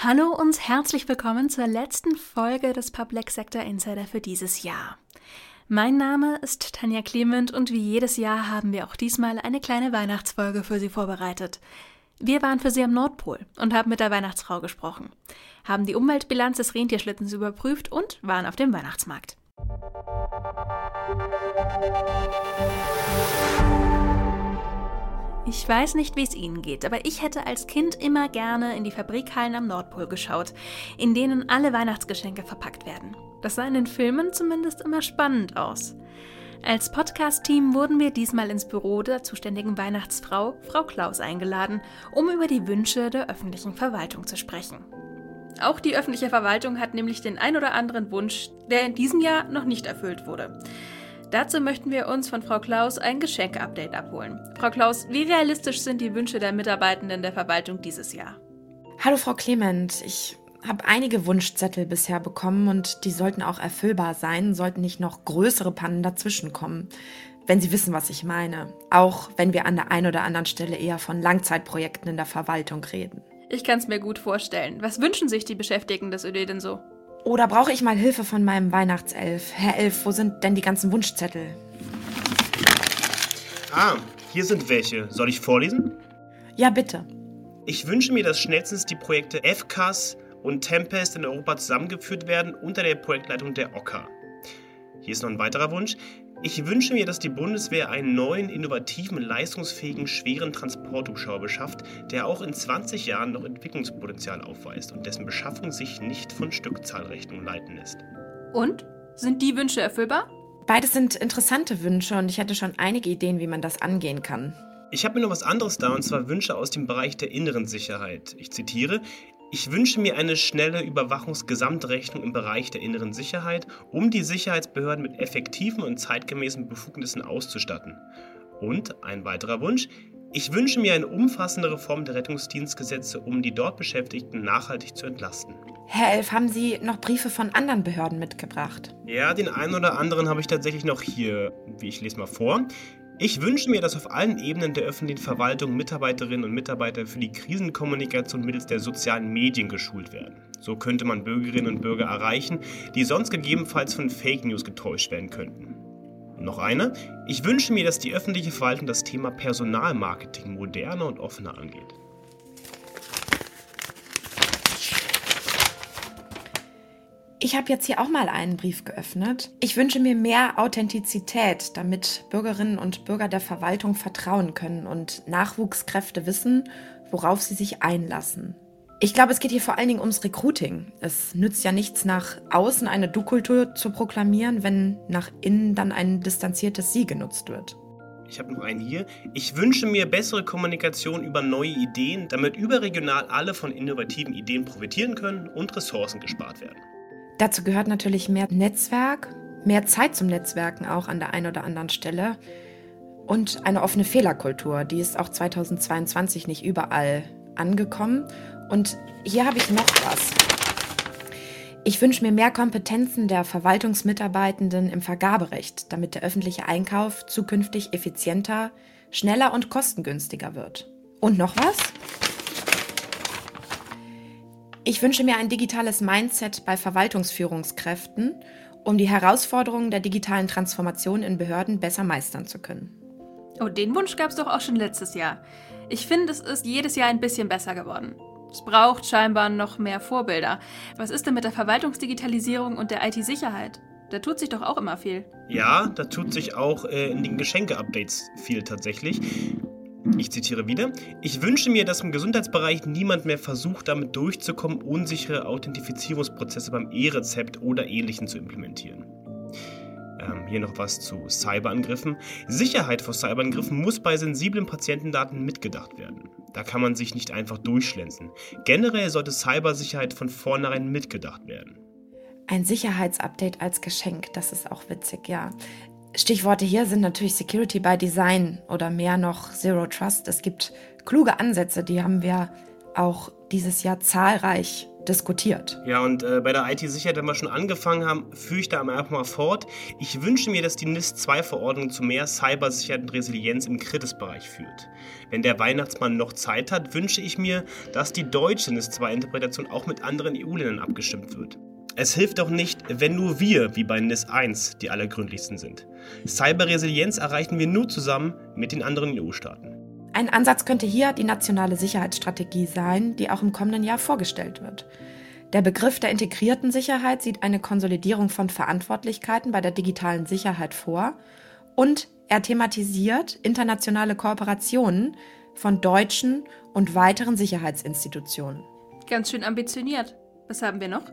Hallo und herzlich willkommen zur letzten Folge des Public Sector Insider für dieses Jahr. Mein Name ist Tanja Clement und wie jedes Jahr haben wir auch diesmal eine kleine Weihnachtsfolge für Sie vorbereitet. Wir waren für Sie am Nordpol und haben mit der Weihnachtsfrau gesprochen, haben die Umweltbilanz des Rentierschlittens überprüft und waren auf dem Weihnachtsmarkt. Ich weiß nicht, wie es Ihnen geht, aber ich hätte als Kind immer gerne in die Fabrikhallen am Nordpol geschaut, in denen alle Weihnachtsgeschenke verpackt werden. Das sah in den Filmen zumindest immer spannend aus. Als Podcast-Team wurden wir diesmal ins Büro der zuständigen Weihnachtsfrau, Frau Klaus, eingeladen, um über die Wünsche der öffentlichen Verwaltung zu sprechen. Auch die öffentliche Verwaltung hat nämlich den ein oder anderen Wunsch, der in diesem Jahr noch nicht erfüllt wurde. Dazu möchten wir uns von Frau Klaus ein Geschenke-Update abholen. Frau Klaus, wie realistisch sind die Wünsche der Mitarbeitenden der Verwaltung dieses Jahr? Hallo Frau Clement, ich habe einige Wunschzettel bisher bekommen und die sollten auch erfüllbar sein, sollten nicht noch größere Pannen dazwischen kommen. Wenn Sie wissen, was ich meine. Auch wenn wir an der einen oder anderen Stelle eher von Langzeitprojekten in der Verwaltung reden. Ich kann es mir gut vorstellen. Was wünschen sich die Beschäftigten des ÖD denn so? Oder brauche ich mal Hilfe von meinem Weihnachtself? Herr Elf, wo sind denn die ganzen Wunschzettel? Ah, hier sind welche. Soll ich vorlesen? Ja, bitte. Ich wünsche mir, dass schnellstens die Projekte FCAS und Tempest in Europa zusammengeführt werden unter der Projektleitung der OCCA. Hier ist noch ein weiterer Wunsch. Ich wünsche mir, dass die Bundeswehr einen neuen, innovativen, leistungsfähigen, schweren Transporthubschrauber beschafft, der auch in 20 Jahren noch Entwicklungspotenzial aufweist und dessen Beschaffung sich nicht von Stückzahlrechnungen leiten lässt. Und? Sind die Wünsche erfüllbar? Beides sind interessante Wünsche und ich hätte schon einige Ideen, wie man das angehen kann. Ich habe mir noch was anderes da, und zwar Wünsche aus dem Bereich der inneren Sicherheit. Ich zitiere, ich wünsche mir eine schnelle Überwachungsgesamtrechnung im Bereich der inneren Sicherheit, um die Sicherheitsbehörden mit effektiven und zeitgemäßen Befugnissen auszustatten. Und ein weiterer Wunsch, ich wünsche mir eine umfassende Reform der Rettungsdienstgesetze, um die dort Beschäftigten nachhaltig zu entlasten. Herr Elf, haben Sie noch Briefe von anderen Behörden mitgebracht? Ja, den einen oder anderen habe ich tatsächlich noch hier. Wie ich lese mal vor. Ich wünsche mir, dass auf allen Ebenen der öffentlichen Verwaltung Mitarbeiterinnen und Mitarbeiter für die Krisenkommunikation mittels der sozialen Medien geschult werden. So könnte man Bürgerinnen und Bürger erreichen, die sonst gegebenenfalls von Fake News getäuscht werden könnten. noch eine. Ich wünsche mir, dass die öffentliche Verwaltung das Thema Personalmarketing moderner und offener angeht. Ich habe jetzt hier auch mal einen Brief geöffnet. Ich wünsche mir mehr Authentizität, damit Bürgerinnen und Bürger der Verwaltung vertrauen können und Nachwuchskräfte wissen, worauf sie sich einlassen. Ich glaube, es geht hier vor allen Dingen ums Recruiting. Es nützt ja nichts, nach außen eine Du-Kultur zu proklamieren, wenn nach innen dann ein distanziertes Sie genutzt wird. Ich habe noch einen hier. Ich wünsche mir bessere Kommunikation über neue Ideen, damit überregional alle von innovativen Ideen profitieren können und Ressourcen gespart werden. Dazu gehört natürlich mehr Netzwerk, mehr Zeit zum Netzwerken auch an der einen oder anderen Stelle und eine offene Fehlerkultur. Die ist auch 2022 nicht überall angekommen. Und hier habe ich noch was. Ich wünsche mir mehr Kompetenzen der Verwaltungsmitarbeitenden im Vergaberecht, damit der öffentliche Einkauf zukünftig effizienter, schneller und kostengünstiger wird. Und noch was? Ich wünsche mir ein digitales Mindset bei Verwaltungsführungskräften, um die Herausforderungen der digitalen Transformation in Behörden besser meistern zu können. Oh, den Wunsch gab es doch auch schon letztes Jahr. Ich finde, es ist jedes Jahr ein bisschen besser geworden. Es braucht scheinbar noch mehr Vorbilder. Was ist denn mit der Verwaltungsdigitalisierung und der IT-Sicherheit? Da tut sich doch auch immer viel. Ja, da tut sich auch äh, in den Geschenke-Updates viel tatsächlich. Ich zitiere wieder. Ich wünsche mir, dass im Gesundheitsbereich niemand mehr versucht, damit durchzukommen, unsichere Authentifizierungsprozesse beim E-Rezept oder ähnlichen zu implementieren. Ähm, hier noch was zu Cyberangriffen. Sicherheit vor Cyberangriffen muss bei sensiblen Patientendaten mitgedacht werden. Da kann man sich nicht einfach durchschlänzen. Generell sollte Cybersicherheit von vornherein mitgedacht werden. Ein Sicherheitsupdate als Geschenk, das ist auch witzig, ja. Stichworte hier sind natürlich Security by Design oder mehr noch Zero Trust. Es gibt kluge Ansätze, die haben wir auch dieses Jahr zahlreich diskutiert. Ja, und äh, bei der IT-Sicherheit, wenn wir schon angefangen haben, führe ich da einfach mal fort. Ich wünsche mir, dass die NIS-2-Verordnung zu mehr Cybersicherheit und Resilienz im Kritisbereich führt. Wenn der Weihnachtsmann noch Zeit hat, wünsche ich mir, dass die deutsche NIS-2-Interpretation auch mit anderen EU-Ländern abgestimmt wird. Es hilft doch nicht, wenn nur wir, wie bei NIS 1, die allergründlichsten sind. Cyberresilienz erreichen wir nur zusammen mit den anderen EU-Staaten. Ein Ansatz könnte hier die nationale Sicherheitsstrategie sein, die auch im kommenden Jahr vorgestellt wird. Der Begriff der integrierten Sicherheit sieht eine Konsolidierung von Verantwortlichkeiten bei der digitalen Sicherheit vor und er thematisiert internationale Kooperationen von deutschen und weiteren Sicherheitsinstitutionen. Ganz schön ambitioniert. Was haben wir noch?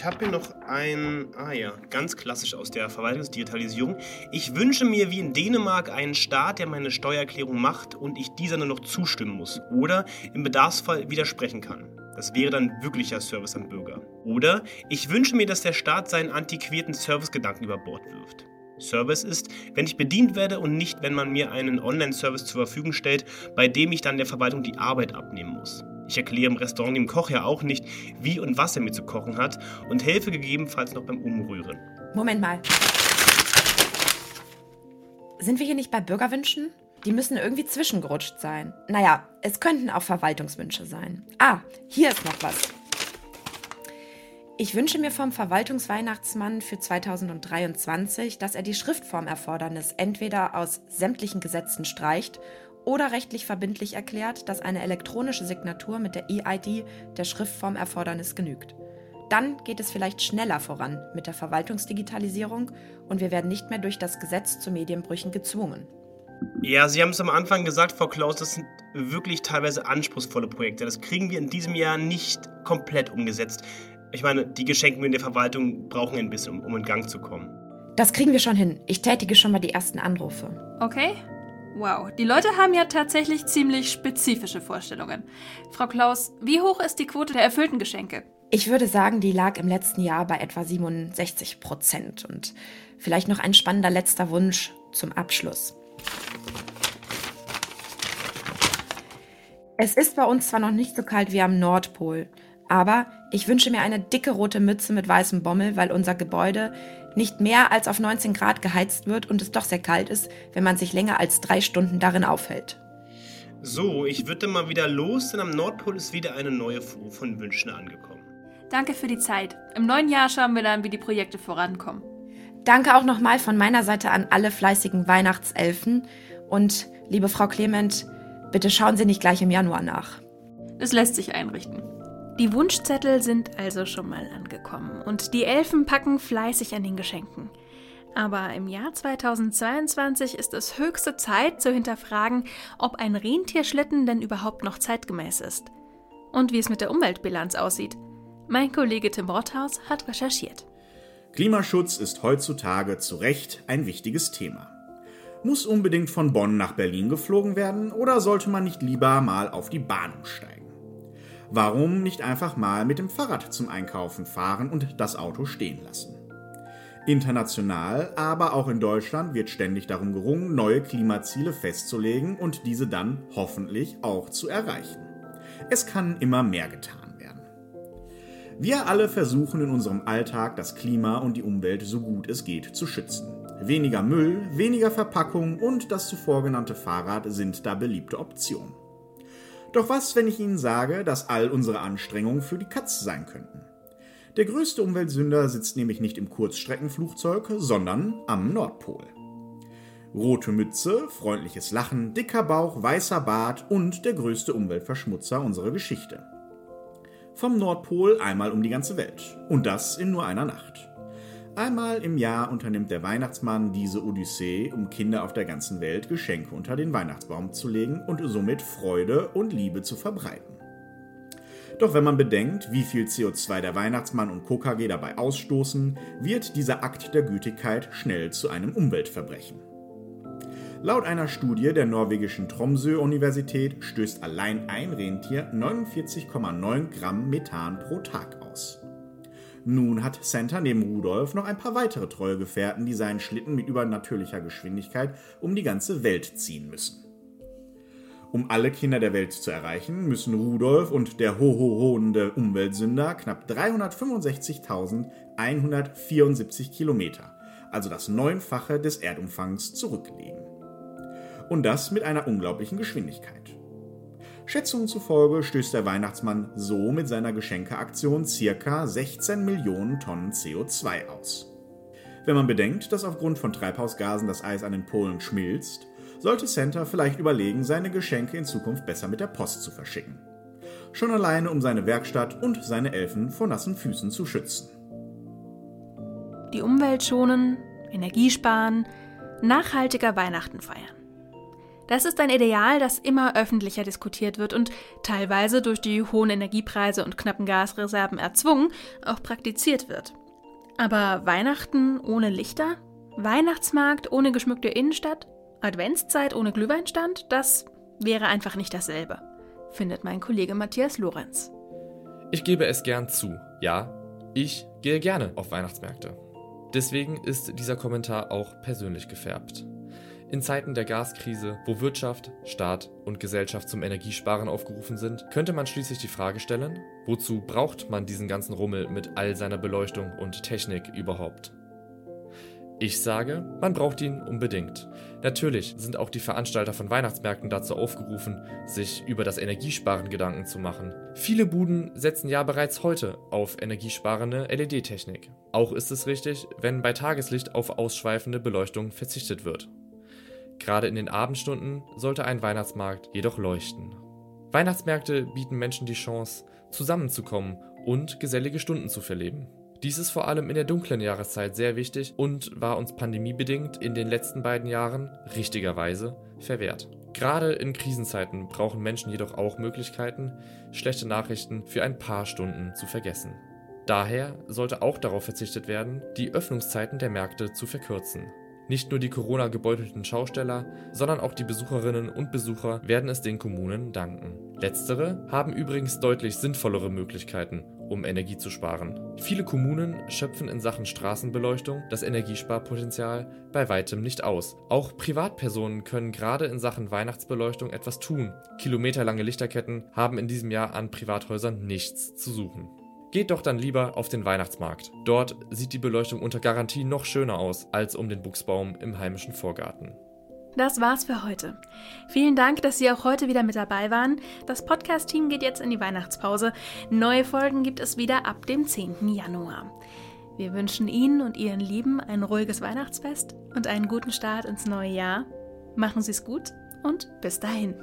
Ich habe hier noch ein, ah ja, ganz klassisch aus der Verwaltungsdigitalisierung. Ich wünsche mir wie in Dänemark einen Staat, der meine Steuererklärung macht und ich dieser nur noch zustimmen muss oder im Bedarfsfall widersprechen kann. Das wäre dann wirklicher Service am Bürger. Oder ich wünsche mir, dass der Staat seinen antiquierten Servicegedanken über Bord wirft. Service ist, wenn ich bedient werde und nicht, wenn man mir einen Online-Service zur Verfügung stellt, bei dem ich dann der Verwaltung die Arbeit abnehmen muss. Ich erkläre im Restaurant dem Koch ja auch nicht, wie und was er mir zu kochen hat und helfe gegebenenfalls noch beim Umrühren. Moment mal. Sind wir hier nicht bei Bürgerwünschen? Die müssen irgendwie zwischengerutscht sein. Naja, es könnten auch Verwaltungswünsche sein. Ah, hier ist noch was. Ich wünsche mir vom Verwaltungsweihnachtsmann für 2023, dass er die Schriftformerfordernis entweder aus sämtlichen Gesetzen streicht oder rechtlich verbindlich erklärt, dass eine elektronische Signatur mit der EID der Schriftformerfordernis genügt. Dann geht es vielleicht schneller voran mit der Verwaltungsdigitalisierung und wir werden nicht mehr durch das Gesetz zu Medienbrüchen gezwungen. Ja, Sie haben es am Anfang gesagt, Frau Klaus, das sind wirklich teilweise anspruchsvolle Projekte. Das kriegen wir in diesem Jahr nicht komplett umgesetzt. Ich meine, die Geschenke in der Verwaltung brauchen ein bisschen, um in Gang zu kommen. Das kriegen wir schon hin. Ich tätige schon mal die ersten Anrufe. Okay. Wow, die Leute haben ja tatsächlich ziemlich spezifische Vorstellungen. Frau Klaus, wie hoch ist die Quote der erfüllten Geschenke? Ich würde sagen, die lag im letzten Jahr bei etwa 67 Prozent. Und vielleicht noch ein spannender letzter Wunsch zum Abschluss. Es ist bei uns zwar noch nicht so kalt wie am Nordpol, aber ich wünsche mir eine dicke rote Mütze mit weißem Bommel, weil unser Gebäude nicht mehr als auf 19 Grad geheizt wird und es doch sehr kalt ist, wenn man sich länger als drei Stunden darin aufhält. So, ich würde mal wieder los, denn am Nordpol ist wieder eine neue Fuhr von Wünschen angekommen. Danke für die Zeit. Im neuen Jahr schauen wir dann, wie die Projekte vorankommen. Danke auch nochmal von meiner Seite an alle fleißigen Weihnachtselfen. Und liebe Frau Clement, bitte schauen Sie nicht gleich im Januar nach. Es lässt sich einrichten. Die Wunschzettel sind also schon mal angekommen und die Elfen packen fleißig an den Geschenken. Aber im Jahr 2022 ist es höchste Zeit zu hinterfragen, ob ein Rentierschlitten denn überhaupt noch zeitgemäß ist. Und wie es mit der Umweltbilanz aussieht. Mein Kollege Tim Rothaus hat recherchiert. Klimaschutz ist heutzutage zu Recht ein wichtiges Thema. Muss unbedingt von Bonn nach Berlin geflogen werden oder sollte man nicht lieber mal auf die Bahn umsteigen? Warum nicht einfach mal mit dem Fahrrad zum Einkaufen fahren und das Auto stehen lassen? International, aber auch in Deutschland wird ständig darum gerungen, neue Klimaziele festzulegen und diese dann hoffentlich auch zu erreichen. Es kann immer mehr getan werden. Wir alle versuchen in unserem Alltag das Klima und die Umwelt so gut es geht zu schützen. Weniger Müll, weniger Verpackung und das zuvor genannte Fahrrad sind da beliebte Optionen. Doch was, wenn ich Ihnen sage, dass all unsere Anstrengungen für die Katz sein könnten? Der größte Umweltsünder sitzt nämlich nicht im Kurzstreckenflugzeug, sondern am Nordpol. Rote Mütze, freundliches Lachen, dicker Bauch, weißer Bart und der größte Umweltverschmutzer unserer Geschichte. Vom Nordpol einmal um die ganze Welt. Und das in nur einer Nacht. Einmal im Jahr unternimmt der Weihnachtsmann diese Odyssee, um Kinder auf der ganzen Welt Geschenke unter den Weihnachtsbaum zu legen und somit Freude und Liebe zu verbreiten. Doch wenn man bedenkt, wie viel CO2 der Weihnachtsmann und KKG dabei ausstoßen, wird dieser Akt der Gütigkeit schnell zu einem Umweltverbrechen. Laut einer Studie der norwegischen Tromsø-Universität stößt allein ein Rentier 49,9 Gramm Methan pro Tag aus. Nun hat Santa neben Rudolf noch ein paar weitere treue Gefährten, die seinen Schlitten mit übernatürlicher Geschwindigkeit um die ganze Welt ziehen müssen. Um alle Kinder der Welt zu erreichen, müssen Rudolf und der hohohohende Umweltsünder knapp 365.174 Kilometer, also das Neunfache des Erdumfangs, zurücklegen. Und das mit einer unglaublichen Geschwindigkeit. Schätzungen zufolge stößt der Weihnachtsmann so mit seiner Geschenkeaktion ca. 16 Millionen Tonnen CO2 aus. Wenn man bedenkt, dass aufgrund von Treibhausgasen das Eis an den Polen schmilzt, sollte Santa vielleicht überlegen, seine Geschenke in Zukunft besser mit der Post zu verschicken. Schon alleine, um seine Werkstatt und seine Elfen vor nassen Füßen zu schützen. Die Umwelt schonen, Energie sparen, nachhaltiger Weihnachten feiern. Das ist ein Ideal, das immer öffentlicher diskutiert wird und teilweise durch die hohen Energiepreise und knappen Gasreserven erzwungen, auch praktiziert wird. Aber Weihnachten ohne Lichter? Weihnachtsmarkt ohne geschmückte Innenstadt? Adventszeit ohne Glühweinstand, das wäre einfach nicht dasselbe, findet mein Kollege Matthias Lorenz. Ich gebe es gern zu. Ja, ich gehe gerne auf Weihnachtsmärkte. Deswegen ist dieser Kommentar auch persönlich gefärbt. In Zeiten der Gaskrise, wo Wirtschaft, Staat und Gesellschaft zum Energiesparen aufgerufen sind, könnte man schließlich die Frage stellen, wozu braucht man diesen ganzen Rummel mit all seiner Beleuchtung und Technik überhaupt? Ich sage, man braucht ihn unbedingt. Natürlich sind auch die Veranstalter von Weihnachtsmärkten dazu aufgerufen, sich über das Energiesparen Gedanken zu machen. Viele Buden setzen ja bereits heute auf energiesparende LED-Technik. Auch ist es richtig, wenn bei Tageslicht auf ausschweifende Beleuchtung verzichtet wird. Gerade in den Abendstunden sollte ein Weihnachtsmarkt jedoch leuchten. Weihnachtsmärkte bieten Menschen die Chance, zusammenzukommen und gesellige Stunden zu verleben. Dies ist vor allem in der dunklen Jahreszeit sehr wichtig und war uns pandemiebedingt in den letzten beiden Jahren richtigerweise verwehrt. Gerade in Krisenzeiten brauchen Menschen jedoch auch Möglichkeiten, schlechte Nachrichten für ein paar Stunden zu vergessen. Daher sollte auch darauf verzichtet werden, die Öffnungszeiten der Märkte zu verkürzen. Nicht nur die Corona-gebeutelten Schausteller, sondern auch die Besucherinnen und Besucher werden es den Kommunen danken. Letztere haben übrigens deutlich sinnvollere Möglichkeiten, um Energie zu sparen. Viele Kommunen schöpfen in Sachen Straßenbeleuchtung das Energiesparpotenzial bei weitem nicht aus. Auch Privatpersonen können gerade in Sachen Weihnachtsbeleuchtung etwas tun. Kilometerlange Lichterketten haben in diesem Jahr an Privathäusern nichts zu suchen. Geht doch dann lieber auf den Weihnachtsmarkt. Dort sieht die Beleuchtung unter Garantie noch schöner aus als um den Buchsbaum im heimischen Vorgarten. Das war's für heute. Vielen Dank, dass Sie auch heute wieder mit dabei waren. Das Podcast-Team geht jetzt in die Weihnachtspause. Neue Folgen gibt es wieder ab dem 10. Januar. Wir wünschen Ihnen und Ihren Lieben ein ruhiges Weihnachtsfest und einen guten Start ins neue Jahr. Machen Sie es gut und bis dahin.